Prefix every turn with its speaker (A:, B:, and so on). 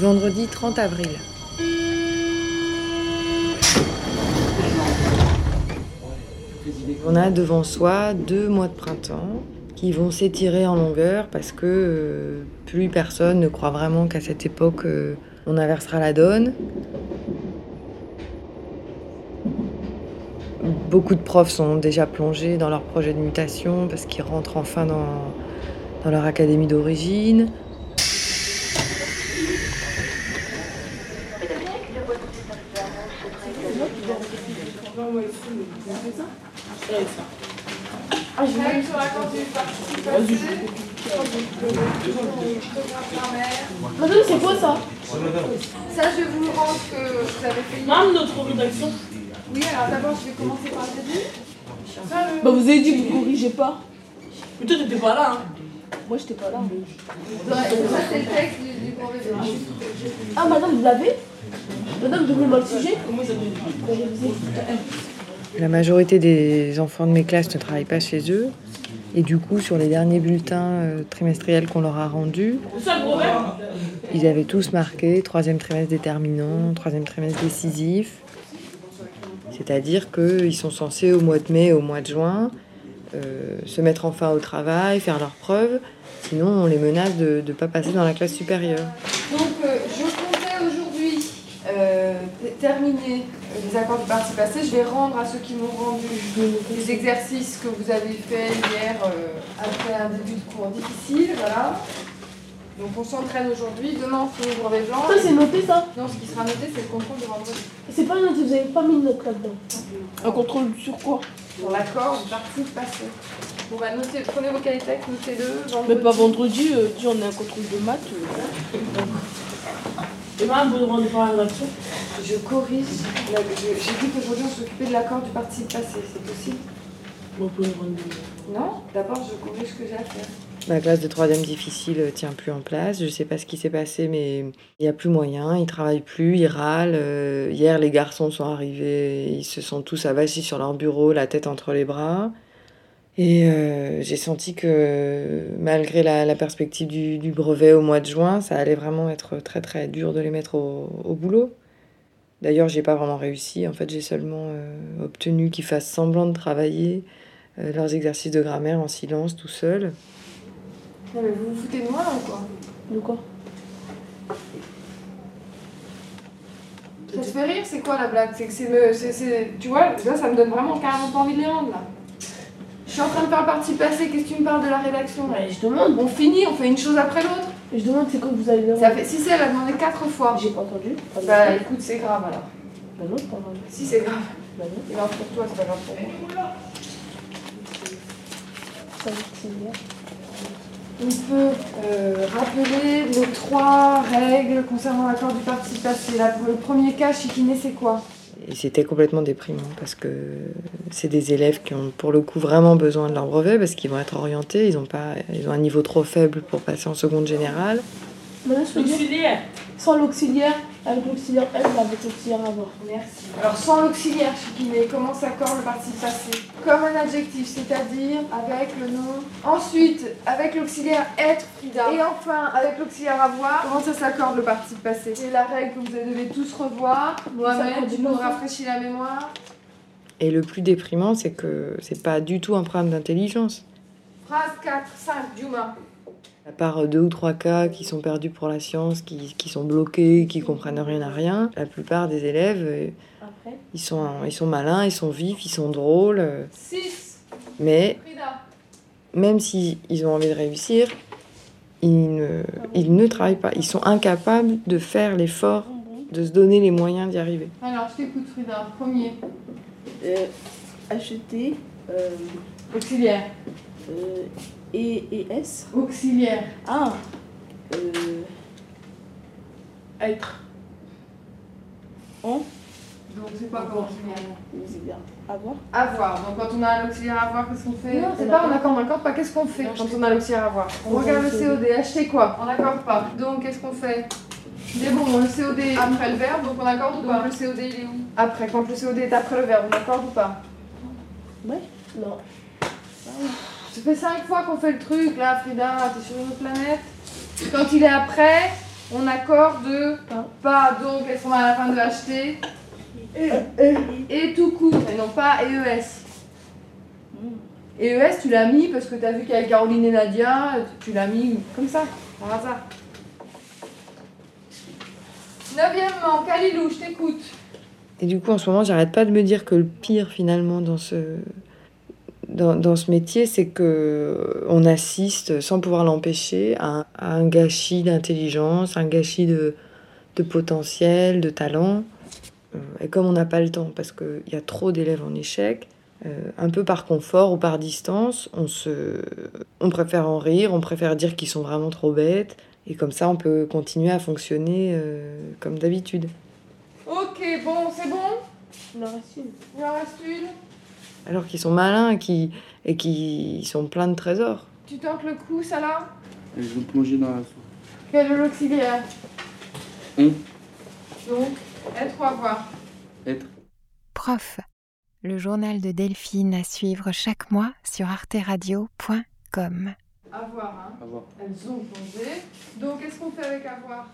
A: Vendredi 30 avril. On a devant soi deux mois de printemps qui vont s'étirer en longueur parce que euh, plus personne ne croit vraiment qu'à cette époque euh, on inversera la donne. Beaucoup de profs sont déjà plongés dans leur projet de mutation parce qu'ils rentrent enfin dans, dans leur académie d'origine.
B: Madame, c'est quoi ça
C: Ça, je vous rends que vous avez fait.
B: Madame, notre rédaction.
C: Oui, alors d'abord, je vais commencer par le début.
B: Bah, vous avez dit que vous corrigez pas. Mais toi, t'étais pas là. Hein. Moi, j'étais pas là.
C: Ça, c'est le texte du, du brevet blanc.
B: Ah, madame, vous l'avez
A: La majorité des enfants de mes classes ne travaillent pas chez eux. Et du coup, sur les derniers bulletins euh, trimestriels qu'on leur a rendus, ils avaient tous marqué troisième trimestre déterminant, troisième trimestre décisif. C'est-à-dire qu'ils sont censés au mois de mai, au mois de juin, euh, se mettre enfin au travail, faire leurs preuves. Sinon, on les menace de ne pas passer dans la classe supérieure.
C: Donc, euh, je comptais aujourd'hui euh, t- terminer euh, les accords du parti passé. Je vais rendre à ceux qui m'ont rendu les exercices que vous avez faits hier euh, après un début de cours difficile. Voilà. Donc, on s'entraîne aujourd'hui. Demain, on fait le brevet blanc.
B: Ça, c'est noté, ça.
C: Non, ce qui sera noté, c'est le contrôle de vendredi.
B: C'est pas noté, vous avez pas mis de note là-dedans. Un contrôle sur quoi?
C: Sur l'accord du parti passé. Bon, bah, notez, prenez vos cahiers de texte, notez-le.
B: Mais
C: vendredi.
B: pas vendredi, euh, dis, on a un contrôle de maths. euh. Et madame, vous demandez pas la rédaction
C: Je corrige. J'ai dit qu'aujourd'hui, on s'occupait de l'accord du parti passé. C'est possible?
B: Vous pouvez rendre des-
C: Non? D'abord, je corrige ce que j'ai à faire.
A: Ma classe de troisième difficile euh, tient plus en place. Je sais pas ce qui s'est passé, mais il n'y a plus moyen. Ils travaillent plus, ils râlent. Euh, hier, les garçons sont arrivés, ils se sont tous avachis sur leur bureau, la tête entre les bras. Et euh, j'ai senti que malgré la, la perspective du, du brevet au mois de juin, ça allait vraiment être très très dur de les mettre au, au boulot. D'ailleurs, j'ai pas vraiment réussi. En fait, j'ai seulement euh, obtenu qu'ils fassent semblant de travailler euh, leurs exercices de grammaire en silence, tout.
C: Non, mais vous vous foutez de moi là ou quoi?
B: De quoi?
C: Ça te fait rire C'est quoi la blague? C'est que c'est me. c'est- c'est- Tu vois, là, ça me donne vraiment carrément pas envie de les rendre là. Je suis en train de faire le parti passé, qu'est-ce que tu me parles de la rédaction là
B: Mais je demande.
C: On finit, on fait une chose après l'autre.
B: Je demande c'est quand vous allez le
C: Ça fait... Si, si, elle a demandé quatre fois.
B: J'ai pas entendu. Ah,
C: Bah écoute, c'est grave alors.
B: Bah non, c'est pas grave.
C: Si, c'est grave.
B: Bah non,
C: C'est grave pour toi, c'est pas grave pour moi.
B: ça va, c'est bien.
C: On peut euh, rappeler les trois règles concernant l'accord du parti passé. Là, pour le premier cas, Chiquiné, c'est quoi?
A: Et c'était complètement déprimant parce que c'est des élèves qui ont pour le coup vraiment besoin de leur brevet parce qu'ils vont être orientés, ils ont, pas, ils ont un niveau trop faible pour passer en seconde générale.
B: Madame, Sans l'auxiliaire, avec l'auxiliaire L, avec l'auxiliaire avoir.
C: Merci. Alors, sans l'auxiliaire, Chiquiné, comment s'accorde le parti passé Comme un adjectif, c'est-à-dire avec le nom. Ensuite, avec l'auxiliaire être, Frida. Et enfin, avec l'auxiliaire avoir, comment ça s'accorde le parti passé C'est la règle que vous devez tous revoir. Mohamed, tu nous rafraîchis la mémoire.
A: Et le plus déprimant, c'est que c'est pas du tout un problème d'intelligence.
C: Phrase 4, 5, Juma.
A: À part deux ou trois cas qui sont perdus pour la science, qui, qui sont bloqués, qui comprennent rien à rien, la plupart des élèves, euh,
B: Après
A: ils sont, ils sont malins, ils sont vifs, ils sont drôles. euh,
C: 6,
A: Mais
C: Frida.
A: même s'ils ils ont envie de réussir, ils ne, ils ne travaillent pas. Ils sont incapables de faire l'effort, de se donner les moyens d'y arriver.
C: Alors, je t'écoute, Frida. Premier.
B: euh, Acheter euh,
C: Auxiliaire.
B: Euh, et, et S.
C: Auxiliaire.
B: Ah euh,
C: Être.
B: En
C: Donc, c'est quoi comme auxiliaire?
B: Avoir.
C: Avoir. Donc, quand on a un auxiliaire avoir, qu'est-ce qu'on fait?
B: Non,
C: C'est
B: on
C: pas
B: a
C: on accorde, on accorde pas. Qu'est-ce qu'on fait
B: Non,
C: quand on a l'auxiliaire avoir? On
B: On
C: regarde le COD. Acheter quoi? On n'accorde pas. Donc, qu'est-ce qu'on fait? C'est bon, le COD est après le verbe, donc on accorde ou pas? Le COD, il est où? Après, quand le COD est après le verbe, on accorde ou pas?
B: Ouais Non.
C: Ça fait cinq fois qu'on fait le truc, là, Frida, t'es sur une autre planète. Quand il est après, On accorde pas, donc elles sont à la fin de acheter. Et tout court, et non pas EES. EES, tu l'as mis parce que tu as vu qu'avec Caroline et Nadia, tu l'as mis comme ça, par hasard. Neuvièmement, Kalilou, je t'écoute.
A: Et du coup, en ce moment, j'arrête pas de me dire que le pire finalement dans ce, dans, ce métier, c'est que on assiste, sans pouvoir l'empêcher, à, un gâchis d'intelligence, un gâchis de, de, potentiel, de talent. Euh, et comme on n'a pas le temps, parce qu'il y a trop d'élèves en échec, euh, un peu par confort ou par distance, on, se, on préfère en rire, on préfère dire qu'ils sont vraiment trop bêtes, et comme ça, on peut continuer à fonctionner euh, comme d'habitude.
C: Ok, bon, c'est bon?
B: Il en reste une.
C: Il en reste une?
A: Alors qu'ils sont malins et qui, et qui sont pleins de trésors.
C: Tu tentes le coup, ça là
D: Je vais plonger dans la soupe.
C: Quel est l'auxiliaire?
D: On.
C: Donc, être ou avoir?
D: Être.
E: Prof, le journal de Delphine à suivre chaque mois sur arteradio.com.
C: Avoir, hein
D: Avoir.
C: Elles ont plongé. Donc, qu'est-ce qu'on fait avec avoir?